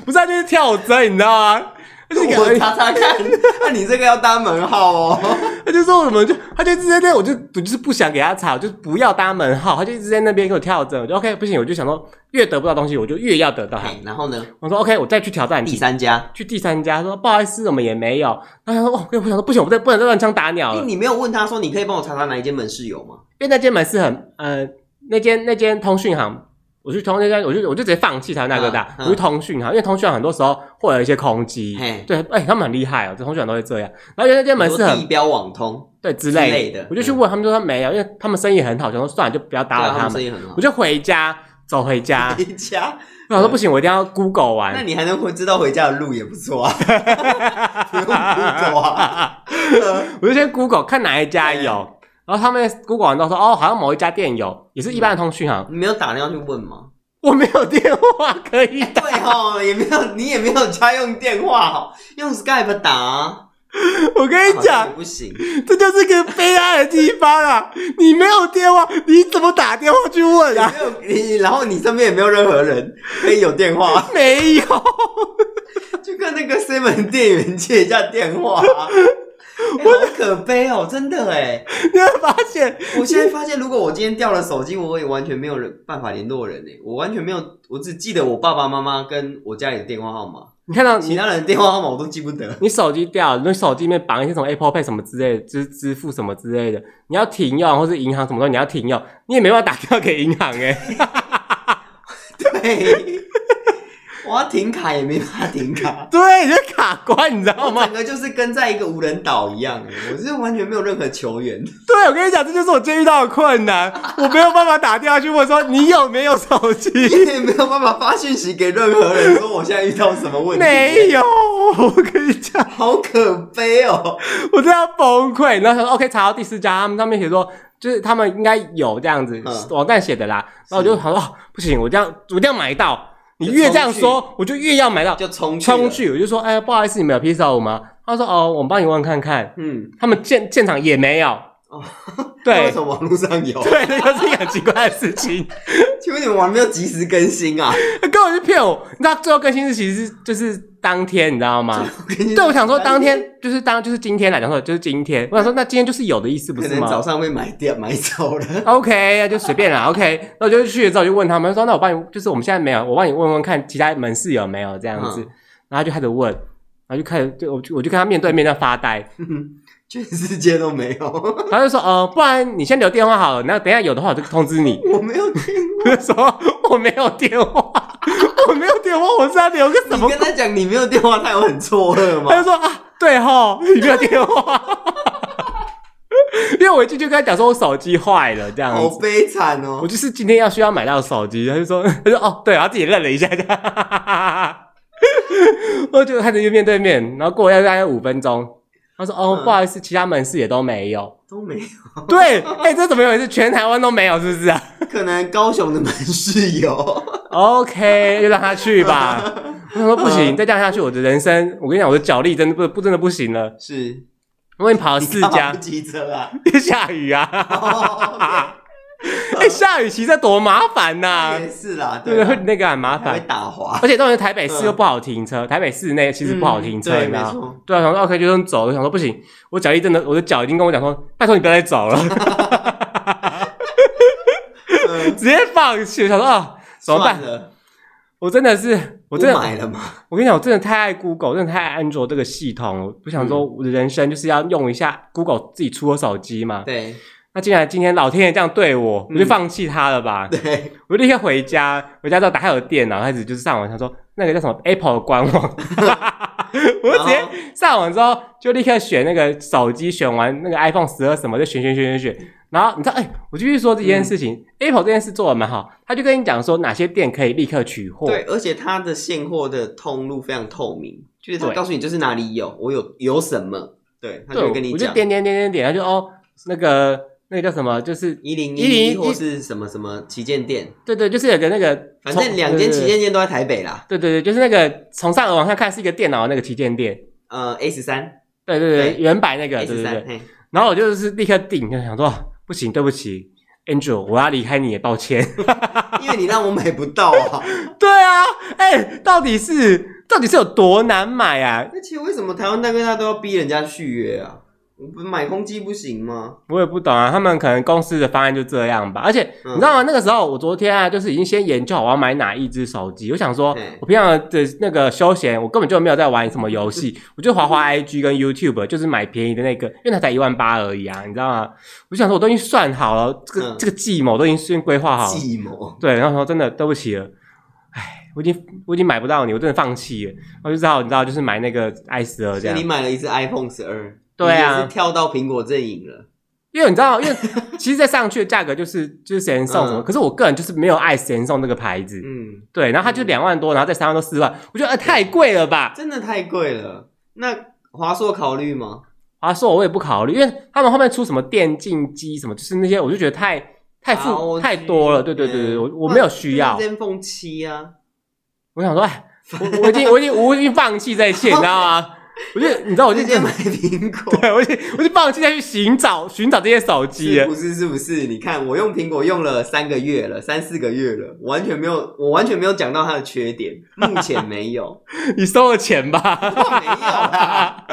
不是，就是跳针，你知道吗？我查查看，那 你这个要搭门号哦。他就说什么，就他就一直在那，我就我就是不想给他查，就不要搭门号。他就一直在那边给我跳针，我就 OK 不行，我就想说越得不到东西，我就越要得到。然后呢，我说 OK，我再去挑战第三家，去第三家说不好意思，我们也没有。然后他说哦，我想说不行，我再不能再乱枪打鸟了。你没有问他说，你可以帮我查查哪一间门市有吗？因为那间门市很呃，那间那间通讯行。我去通那家，我就我就直接放弃他那个大。我去通讯哈，因为通讯很多时候会有一些空机。对，哎，他们很厉害哦，这通讯都会这样。然后那间门是很地标网通，对之类的。我就去问他们，说他没有，因为他们生意很好，想说算了，就不要打扰他们。生意很好。我就回家，走回家。回家。我说不行，我一定要 Google 完。那你还能会知道回家的路也不错啊。不用 Google 啊。我就先 Google 看哪一家有。然后他们 Google 完都说哦，好像某一家店有，也是一般的通讯行。你没有打电话去问吗？我没有电话可以打。对哦，也没有，你也没有家用电话，用 Skype 打。我跟你讲，不行，这就是个悲哀的地方啊！你没有电话，你怎么打电话去问啊？没有你，然后你身边也没有任何人可以有电话，没有，就跟那个 seven 店员借一下电话。欸、好可悲哦，真的哎！你会发现，我现在发现，如果我今天掉了手机，我也完全没有人办法联络人哎，我完全没有，我只记得我爸爸妈妈跟我家里的电话号码。你看到其他人的电话号码我都记不得。你手机掉了，你手机里面绑一些什么 Apple Pay 什么之类的支支付什么之类的，你要停用，或是银行什么东西你要停用，你也没办法打电话给银行哎。对。我要停卡也没办法停卡，对，你是卡关，你知道吗？整个就是跟在一个无人岛一样，我是完全没有任何球员。对，我跟你讲，这就是我今天遇到的困难，我没有办法打电话去问说你有没有手机，也没有办法发讯息给任何人说我现在遇到什么问题。没有，我跟你讲，好可悲哦，我真的要崩溃。然后他说 OK，查到第四家，他们上面写说就是他们应该有这样子，网站写的啦。然后我就想说不行，我这样我一定要买到。你越这样说，我就越要买到，就冲冲去，我就说，哎呀，不好意思，你们有披萨我吗？他说，哦，我们帮你问看看。嗯，他们现现场也没有。哦，对，为什么网络上有？对，那个是一个很奇怪的事情。请问你们网没有及时更新啊？根本是骗我！你知道最后更新日期是就是。当天你知道吗？对，我想说当天就是当就是今天来讲说就是今天。我想说那今天就是有的意思不是吗？可能早上被买掉买走了。OK，就随便啦。OK，那我就去了之后就问他们说：“那我帮你，就是我们现在没有，我帮你问问看其他门市有没有这样子。”然后就开始问，然后就开始就我就我就跟他面对面在发呆，全世界都没有。他就说：“呃，不然你先留电话好了，那等一下有的话我就通知你。”我没有电话，就说我没有电话。我没有电话，我是要留个什么？你跟他讲你没有电话，他有很错愕吗？他就说啊，对哈，你没有电话，因为我一进去跟他讲说我手机坏了，这样子好悲惨哦。我就是今天要需要买到手机，他就说，他说哦，对，然后自己愣了一下，这样，我就开始就面对面，然后过了大概五分钟，他说哦，不好意思，其他门市也都没有，都没有。对，哎，这怎么回事？全台湾都没有，是不是啊？可能高雄的门市有。OK，就让他去吧。他说不行，再这样下去，我的人生，我跟你讲，我的脚力真的不不真的不行了。是，我已经跑了四家。骑车啊？下雨啊！哎，下雨骑车多麻烦呐！也是啦，对对，那个很麻烦，会打滑。而且当时台北市又不好停车，台北市内其实不好停车，你知道吗？对啊，想说 OK 就这么走，我想说不行，我脚一真的，我的脚已经跟我讲说，拜托你不要再走了，直接放弃，我想说啊。怎么办？我真的是，我真的买了吗？我跟你讲，我真的太爱 Google，真的太爱安卓这个系统。我不想说我的人生就是要用一下 Google 自己出的手机嘛。对。那既然今天老天爷这样对我，我就放弃他了吧。对。我就立刻回家，回家之后打开我的电脑，开始就是上网，他说那个叫什么 Apple 的官网。我就直接上网之后，就立刻选那个手机，选完那个 iPhone 十二什么，就选选选选选。然后你知道，哎、欸，我继续说这件事情、嗯、，Apple 这件事做的蛮好，他就跟你讲说哪些店可以立刻取货。对，而且它的现货的通路非常透明，就是他告诉你就是哪里有，我有有什么，对，他就会跟你讲。我就点点点点点，他就哦，那个那个叫什么，就是一零一或是什么什么旗舰店。对对，就是有个那个，反正两间旗舰店都在台北啦。对对对，就是那个从上而往下看是一个电脑的那个旗舰店。呃，A 十三。对对对，原版那个 A 十三。然后我就是立刻订，就想说。不行，对不起，Angel，我要离开你，也抱歉，因为你让我买不到啊。对啊，哎、欸，到底是到底是有多难买啊？而且为什么台湾大哥大都要逼人家续约啊？买公鸡不行吗？我也不懂啊，他们可能公司的方案就这样吧。而且、嗯、你知道吗？那个时候我昨天啊，就是已经先研究好我要买哪一只手机。我想说，我平常的那个休闲，我根本就没有在玩什么游戏，我就滑滑 IG 跟 YouTube，就是买便宜的那个，因为它才一万八而已啊，你知道吗？我就想说，我都已经算好了，这个、嗯、这个计谋都已经先规划好了。计谋对，然后说真的对不起了，哎，我已经我已经买不到你，我真的放弃了。我就知道你知道，就是买那个 i 十二这样。你买了一只 iPhone 十二。对啊，是跳到苹果阵营了，因为你知道，因为其实再上去的价格就是就是神送什么，嗯、可是我个人就是没有爱神送这个牌子，嗯，对，然后它就两万多，然后再三万多四万，我觉得呃太贵了吧，真的太贵了。那华硕考虑吗？华硕我也不考虑，因为他们后面出什么电竞机什么，就是那些我就觉得太太复太多了，对对对对，我我没有需要。iPhone 七啊，我想说，哎，我我已经我已经我已经放弃这一切，你知道吗？我就你知道，我就直接买苹果。对，我就我就放弃再去寻找寻找这些手机。不是，是不是？你看，我用苹果用了三个月了，三四个月了，完全没有，我完全没有讲到它的缺点，目前没有。你收了钱吧？没有啦。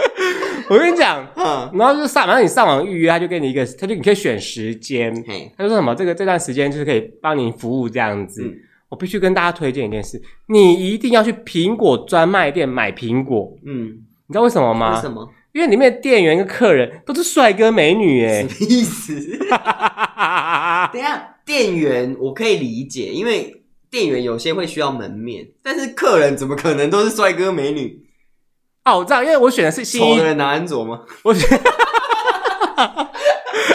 我跟你讲，嗯，然后就上，然后你上网预约，他就给你一个，他就你可以选时间，他就说什么这个这段时间就是可以帮你服务这样子。嗯、我必须跟大家推荐一件事，你一定要去苹果专卖店买苹果。嗯，你知道为什么吗？为什么？因为里面的店员跟客人都是帅哥美女，哎，什么意思？等一下，店员我可以理解，因为店员有些会需要门面，但是客人怎么可能都是帅哥美女？哦，我知道，因为我选的是新一，丑的人拿安卓吗？我选，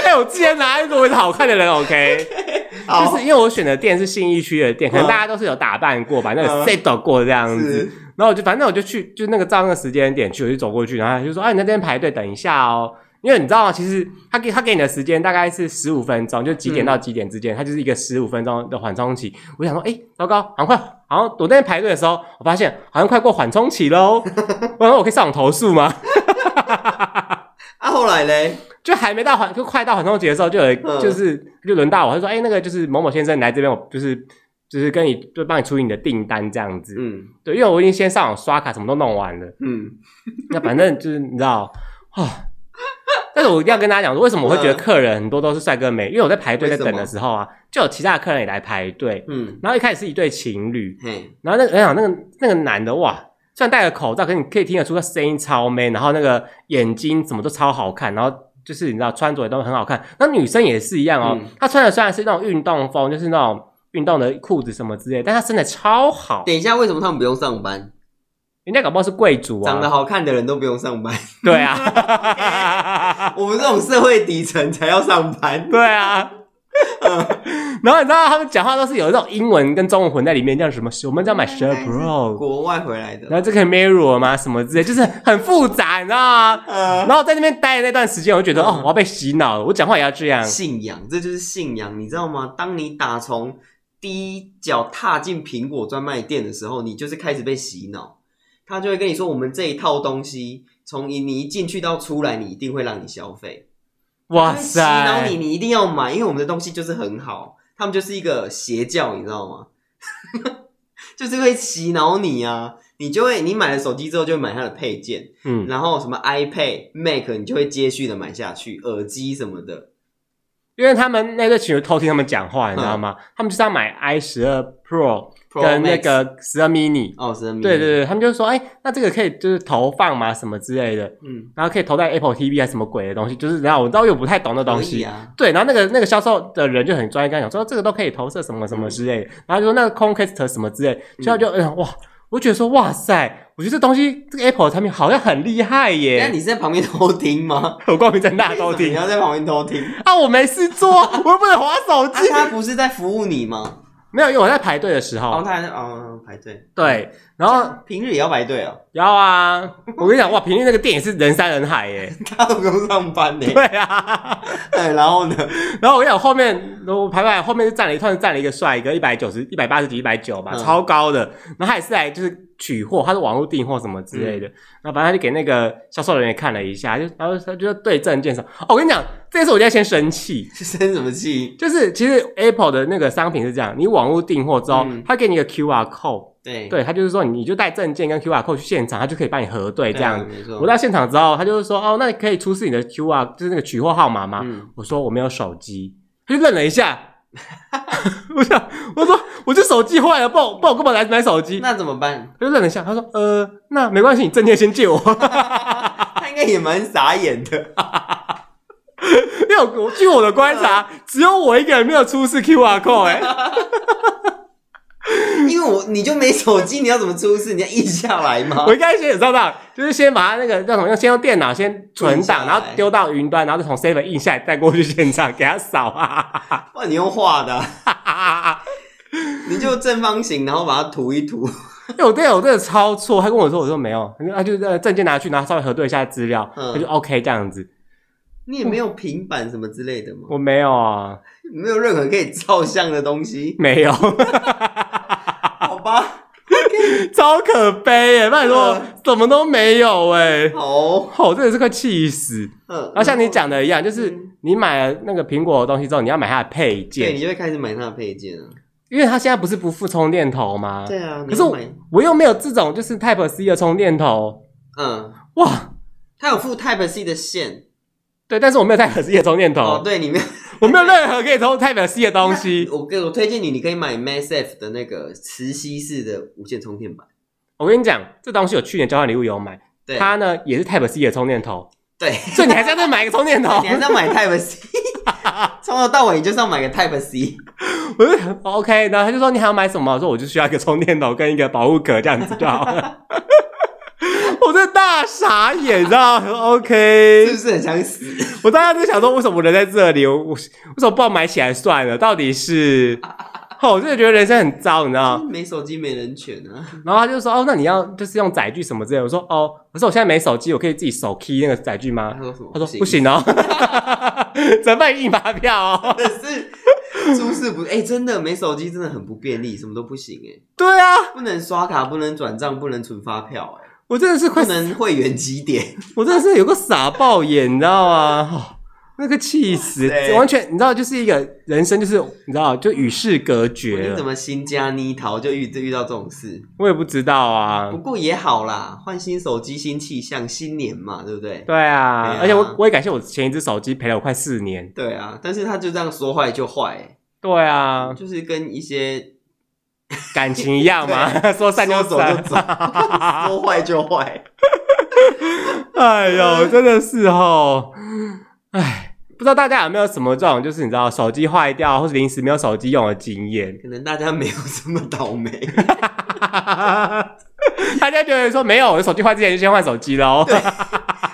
哎、欸，我之前拿安卓是好看的人，OK，好就是因为我选的店是信义区的店，可能大家都是有打扮过吧，嗯、那个 set 过这样子，是然后我就反正我就去，就那个照那个时间点去，我就走过去，然后他就说，哎、啊，你在这边排队等一下哦。因为你知道吗？其实他给他给你的时间大概是十五分钟，就几点到几点之间，它、嗯、就是一个十五分钟的缓冲期。我想说，哎，糟糕，很快，好像我在那边排队的时候，我发现好像快过缓冲期喽。我说我可以上网投诉吗？啊，后来嘞，就还没到缓，就快到缓冲期的时候，就有就是就轮到我，他就说，哎，那个就是某某先生你来这边，我就是就是跟你就帮你处理你的订单这样子。嗯，对，因为我已经先上网刷卡，什么都弄完了。嗯，那反正就是你知道啊。但是我一定要跟大家讲说，为什么我会觉得客人很多都是帅哥美？因为我在排队在等的时候啊，就有其他的客人也来排队。嗯，然后一开始是一对情侣，嗯，然后那个人讲那个那个男的哇，虽然戴了口罩，可是你可以听得出他声音超 man，然后那个眼睛怎么都超好看，然后就是你知道穿着也都很好看。那女生也是一样哦，她穿的虽然是那种运动风，就是那种运动的裤子什么之类，但他身材超好。等一下，为什么他们不用上班？人家搞不好是贵族啊，长得好看的人都不用上班。对啊，我们这种社会底层才要上班。对啊，然后你知道他们讲话都是有一种英文跟中文混在里面，叫什么？我们叫买 Shirt Pro，国外回来的。然后这个 Mirror 吗？什么之类，就是很复杂，你知道吗？然后在那边待的那段时间，我就觉得哦，我要被洗脑了。我讲话也要这样。信仰，这就是信仰，你知道吗？当你打从第一脚踏进苹果专卖店的时候，你就是开始被洗脑。他就会跟你说，我们这一套东西，从你你一进去到出来，你一定会让你消费。哇塞！洗脑你，你一定要买，因为我们的东西就是很好。他们就是一个邪教，你知道吗？就是会洗脑你啊，你就会你买了手机之后就会买它的配件，嗯，然后什么 iPad、Mac，你就会接续的买下去，耳机什么的。因为他们那个群偷听他们讲话，你知道吗？嗯、他们就是要买 i 十二 Pro。跟那个十二 mini 哦，十二 mini 对对对，他们就说，哎、欸，那这个可以就是投放嘛，什么之类的，嗯，然后可以投在 Apple TV 还是什么鬼的东西，就是然后我知道又不太懂的东西，啊，对，然后那个那个销售的人就很专业，跟他讲说这个都可以投射什么什么之类的，嗯、然后就说那个 Chromecast 什么之类，所以就嗯哇，我觉得说哇塞，我觉得这东西这个 Apple 的产品好像很厉害耶。那你是在旁边偷听吗？我光明正大偷听，你要在旁边偷听啊？我没事做，我又不能滑手机，啊。他不是在服务你吗？没有，因为我在排队的时候。哦，他还在哦排队。对，然后平日也要排队哦。要啊，我跟你讲，哇，平日那个店也是人山人海耶，他都不用上班呢。对啊，对，然后呢，然后我跟你讲，后面我排排后面就站了一串，站了一个帅哥，一百九十、一百八十几、一百九吧，超高的。然后他也是来就是取货，他是网络订货什么之类的。然后反正他就给那个销售人员看了一下，就然后他就对证件上。哦，我跟你讲，这件事我就要先生气，生什么气？就是其实 Apple 的那个商品是这样，你网络订货之后，他给你一个 QR code。对对，他就是说，你就带证件跟 QR code 去现场，他就可以帮你核对这样。没错。我到现场之后，他就是说，哦，那你可以出示你的 QR，就是那个取货号码吗？嗯。我说我没有手机，他就愣了一下。我想，我说我这手机坏了，不然不然我干嘛来买手机？那怎么办？他就愣了一下，他说，呃，那没关系，你证件先借我。他应该也蛮傻眼的，因为我据我的观察，只有我一个人没有出示 QR code，哎。因为我你就没手机，你要怎么出示？你要印下来吗？我一开始也照到，就是先把它那个叫什么，用先用电脑先存档，然后丢到云端，然后再从 Seven 印下来，再过去现场给他扫啊。哇，你用画的，你就正方形，然后把它涂一涂。因为我对我真的超错，他跟我说，我说没有，他就呃证件拿去，然后稍微核对一下资料，他就 OK 这样子。你也没有平板什么之类的吗？我没有啊，没有任何可以照相的东西，没有。超可悲耶！那你说什么都没有哎，好，我真的是快气死。嗯，然后像你讲的一样，就是你买了那个苹果的东西之后，你要买它的配件，对，你就会开始买它的配件啊。因为它现在不是不附充电头吗？对啊，可是我我又没有这种就是 Type C 的充电头。嗯，哇。它有附 Type C 的线，对，但是我没有 Type C 的充电头。哦，对，里面我没有任何可以充 Type C 的东西。我给我推荐你，你可以买 Massive 的那个磁吸式的无线充电板。我跟你讲，这东西我去年交换礼物有买，对它呢也是 Type C 的充电头。对，所以你还是要再买一个充电头，你还是要买 Type C，从头到尾你就是要买个 Type C。我就 OK，然后他就说你还要买什么？我说我就需要一个充电头跟一个保护壳，这样子就好了。我真的大傻眼，你知道？OK，是不是很想死？我当时就想说，为什么我人在这里？我我为什么不买起来算了？到底是？哦，我真的觉得人生很糟，你知道吗？没手机没人权啊。然后他就说：“哦，那你要就是用载具什么之类的。”我说：“哦，可是我现在没手机，我可以自己手 key 那个载具吗？”他说：“他说不行哦，怎么办？印发票哦。”可是出事不？哎、欸，真的没手机真的很不便利，什么都不行哎。对啊，不能刷卡，不能转账，不能存发票哎。我真的是快不能会员积点，我真的是有个傻爆眼，你知道吗？哦那个气死，完全你知道，就是一个人生，就是你知道，就与世隔绝。你怎么新家泥桃就遇遇到这种事？我也不知道啊。不过也好啦，换新手机、新气象、新年嘛，对不对？对啊，而且我我也感谢我前一只手机陪了我快四年。对啊，但是他就这样说坏就坏。对啊，就是跟一些 感情一样嘛，对说散就走就走，说坏就坏。哎呦，真的是哦，哎。不知道大家有没有什么这种，就是你知道手机坏掉或者临时没有手机用的经验？可能大家没有这么倒霉，大家觉得说没有，我的手机坏之前就先换手机喽。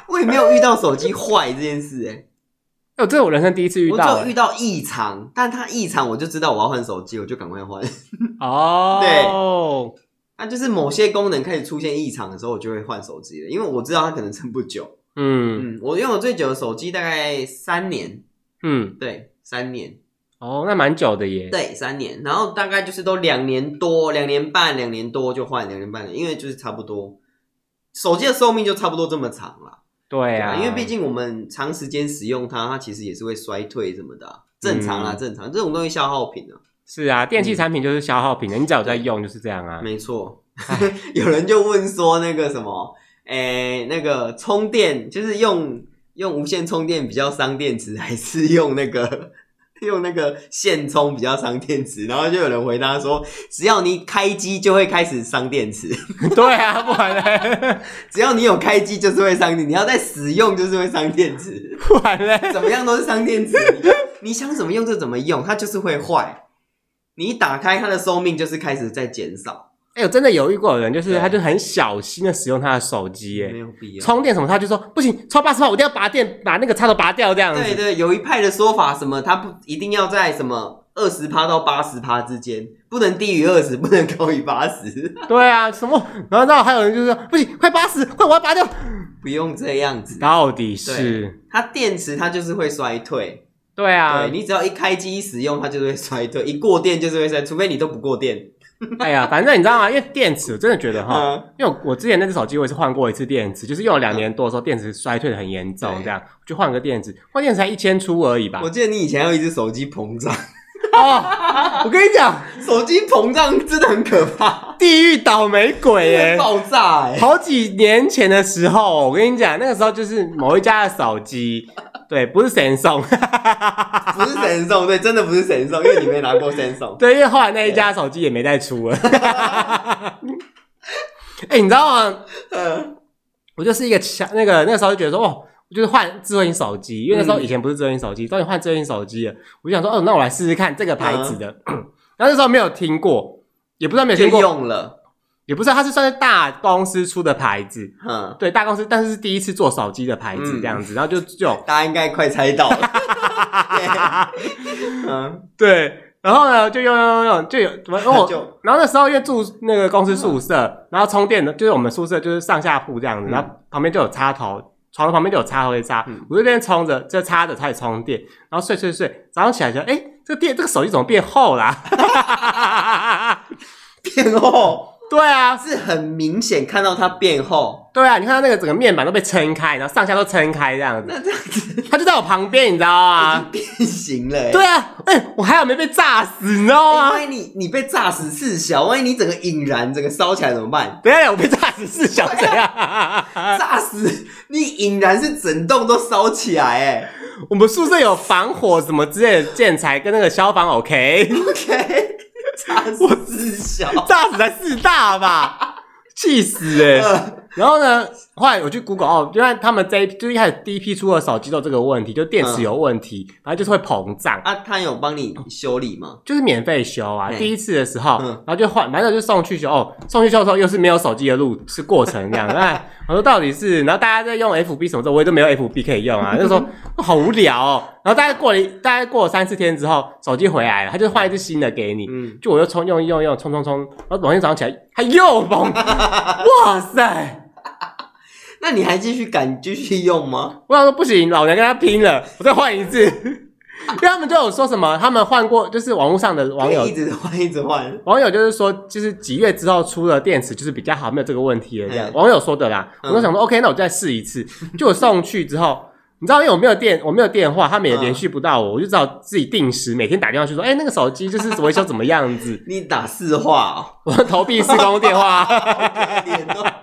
我也没有遇到手机坏这件事，哎，哦，这是我人生第一次遇到，我就遇到异常，但它异常我就知道我要换手机，我就赶快换。哦，对，那就是某些功能开始出现异常的时候，我就会换手机了，因为我知道它可能撑不久。嗯嗯，我用我最久的手机大概三年，嗯，对，三年，哦，那蛮久的耶。对，三年，然后大概就是都两年多、两年半、两年多就换两年半了，因为就是差不多，手机的寿命就差不多这么长了。对啊，因为毕竟我们长时间使用它，它其实也是会衰退什么的啊，正常啦，正常，这种东西消耗品啊。是啊，电器产品就是消耗品的，你只要在用就是这样啊。没错，有人就问说那个什么。诶、欸，那个充电就是用用无线充电比较伤电池，还是用那个用那个线充比较伤电池？然后就有人回答说，只要你开机就会开始伤电池。对啊，不然嘞，只要你有开机就是会伤电，你要在使用就是会伤电池。不然嘞，怎么样都是伤电池。你想怎么用就怎么用，它就是会坏。你一打开它的寿命就是开始在减少。哎呦，真的有遇过的人，就是他就很小心的使用他的手机，哎，没有必要充电什么，他就说不行，超八十趴，我一定要拔电，把那个插头拔掉，这样子。对对，有一派的说法，什么他不一定要在什么二十趴到八十趴之间，不能低于二十，不能高于八十。对啊，什么？然后然后还有人就是说不行，快八十，快我要拔掉。不用这样子，到底是它电池它就是会衰退。对啊，对，你只要一开机使用，它就会衰退，一过电就是会衰，除非你都不过电。哎呀，反正你知道吗？因为电池，我真的觉得哈，嗯、因为我，我之前那只手机我也是换过一次电池，就是用了两年多的时候，电池衰退的很严重，这样就换个电池，换电池才一千出而已吧。我记得你以前有一只手机膨胀哦，我跟你讲，手机膨胀真的很可怕，地狱倒霉鬼耶，爆炸哎！好几年前的时候，我跟你讲，那个时候就是某一家的手机。对，不是 Samsung，不是 Samsung，对，真的不是 Samsung，因为你没拿过 Samsung。对，因为后来那一家手机也没再出了。哎，你知道吗？嗯，我就是一个强那个那个时候就觉得说，哦，我就是换智慧型手机，因为那时候以前不是智慧型手机，终于换智慧型手机了。我就想说，哦，那我来试试看这个牌子的。然后那时候没有听过，也不知道没有听过，用了。也不是，它是算是大公司出的牌子，嗯，对，大公司，但是是第一次做手机的牌子这样子，然后就就大家应该快猜到了，嗯，对，然后呢，就用用用用，就有怎么，然后然后那时候因为住那个公司宿舍，然后充电的，就是我们宿舍就是上下铺这样子，然后旁边就有插头，床的旁边就有插头可以插，我这边充着，这插着开始充电，然后睡睡睡，早上起来就，哎，这个电这个手机怎么变厚啦？变厚。对啊，是很明显看到它变厚。对啊，你看它那个整个面板都被撑开，然后上下都撑开这样子。那这样子，它就在我旁边，你知道吗？变形了。对啊，哎、欸，我还有没被炸死，你知道吗？欸、万一你你被炸死四小，万一你整个引燃，整个烧起来怎么办？等一下，我被炸死四小，怎样？炸死你引燃是整栋都烧起来，哎，我们宿舍有防火什么之类的建材，跟那个消防 OK OK，炸死四小，炸死才四大吧，气死哎、欸！呃然后呢，后来我去 Google 哦，因为他们这一就一开始第一批出的手机都有这个问题，就电池有问题，然后就是会膨胀。啊，他有帮你修理吗？就是免费修啊，第一次的时候，然后就换，反正就送去修。哦，送去修的时候又是没有手机的路，是过程这样。哎，我说到底是，然后大家在用 FB 什么的，我也都没有 FB 可以用啊，就说 好无聊哦。然后大概过了，大概过了三四天之后，手机回来了，他就换一只新的给你。嗯，就我又充用用用充充充，然后某天早上起来，他又崩。哇塞！那你还继续敢继续用吗？我想说不行，老娘跟他拼了，我再换一次。因为他们就有说什么，他们换过，就是网络上的网友一直换，一直换。网友就是说，就是几月之后出的电池就是比较好，没有这个问题了。这样网友说的啦。我就想说，OK，那我再试一次。就我送去之后，你知道，因为我没有电，我没有电话，他们也联系不到我，我就只好自己定时每天打电话去说，哎，那个手机就是维修怎么样子？你打四话哦，我投币施工电话。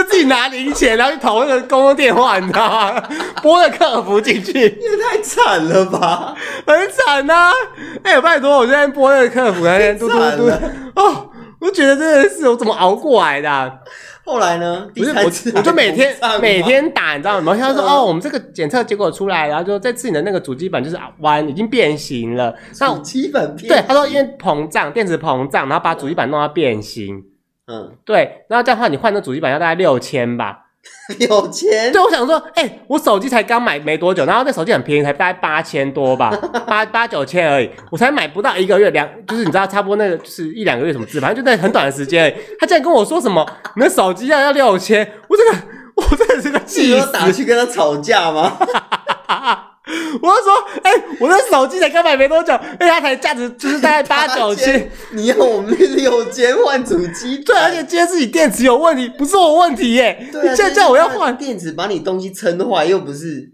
就自己拿零钱，然后去投那个公共电话，你知道吗？拨了客服进去，也太惨了吧，很惨呐、啊！哎、欸，拜托，我现在拨那个客服，那边嘟嘟嘟哦，我觉得真的是我怎么熬过来的、啊？后来呢？不是我，我就每天每天打，你知道吗？他说哦，我们这个检测结果出来，然后就这次你的那个主机板就是弯，已经变形了。主机板变形？对，他说因为膨胀，电池膨胀，然后把主机板弄到变形。嗯，对，然后这样的话，你换那主机板要大概六千吧？六千？对，我想说，哎、欸，我手机才刚买没多久，然后那手机很便宜，才大概八千多吧，八八九千而已，我才买不到一个月，两就是你知道，差不多那个就是一两个月什么字，反正就在很短的时间而已。他竟然跟我说什么，你的手机要要六千，我这个我真的是个气死，打去跟他吵架吗？我就说，哎、欸，我的手机才刚买没多久，哎，它才价值就是大概 八九千，你要我们六千换主机？对，而且今天自己电池有问题，不是我问题耶。对啊，你现在叫我要换电池，把你东西撑坏，又不是。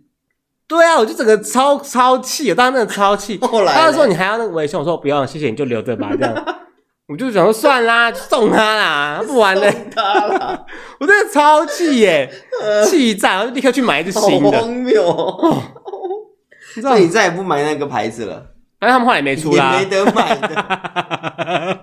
对啊，我就整个超超气，我当时真的超气。后来他就说你还要那个维修，我说不用，谢谢，你就留着吧。这样，我就想说算啦，送他啦，不玩了。他啦，我真的超气耶，气炸，然后就立刻去买一只新的。荒谬、哦。所以你再也不买那个牌子了，但是他们后来也没出啦，也没得买的。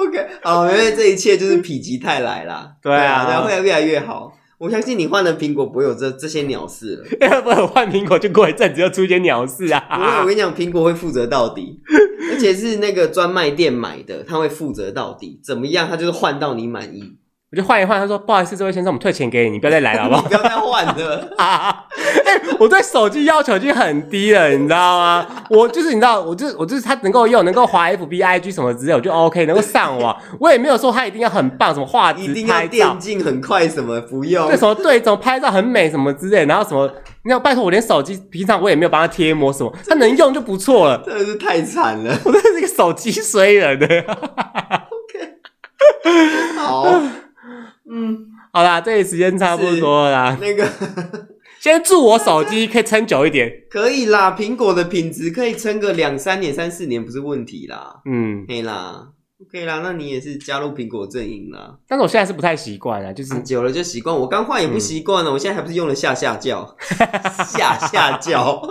OK，好，因为这一切就是否极泰来啦。对啊，对啊，会越来越好。我相信你换了苹果不会有这这些鸟事了。要 不然我换苹果就过一阵子又出一些鸟事啊。不会，我跟你讲，苹果会负责到底，而且是那个专卖店买的，他会负责到底。怎么样，他就是换到你满意。我就换一换，他说：“不好意思，这位先生，我们退钱给你，你不要再来了，好不好？” 不要再换了啊！哎、欸，我对手机要求已经很低了，你知道吗？我就是你知道，我就是我就是他能够用，能够滑 FB、IG 什么之类，我就 OK，能够上网。我也没有说他一定要很棒，什么画质、一定要电竞很快什么不用。对，什么对，怎么拍照很美什么之类，然后什么，你要拜托我，连手机平常我也没有帮他贴膜什么，他能用就不错了。真的是太惨了，我真的是一个手机衰人的。OK，好。嗯，好啦，这里时间差不多了啦。那个，先祝我手机可以撑久一点。可以啦，苹果的品质可以撑个两三年、三四年不是问题啦。嗯，可以啦，OK 啦，那你也是加入苹果阵营啦。但是我现在是不太习惯啊，就是久了就习惯。我刚换也不习惯了，嗯、我现在还不是用了下下叫，下下叫。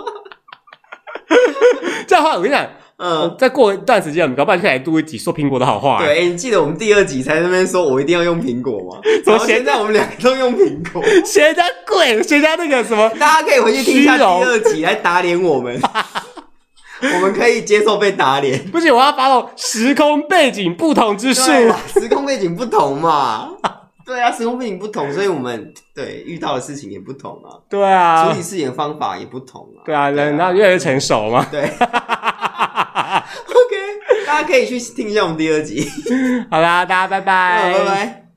这样话，我跟你讲。嗯，再过一段时间，我们搞不好就来录一集说苹果的好话。对，欸，你记得我们第二集才在那边说我一定要用苹果吗？怎么现在我们两个都用苹果，谁家贵，谁家那个什么？大家可以回去听一下第二集来打脸我们，我们可以接受被打脸。不行，我要发动时空背景不同之术，时空背景不同嘛。对啊，时空背景不同，所以我们对遇到的事情也不同啊。对啊，处理事情的方法也不同啊。对啊，人然后越来越成熟嘛。对。大家可以去听一下我们第二集。好啦，大家拜拜，拜拜。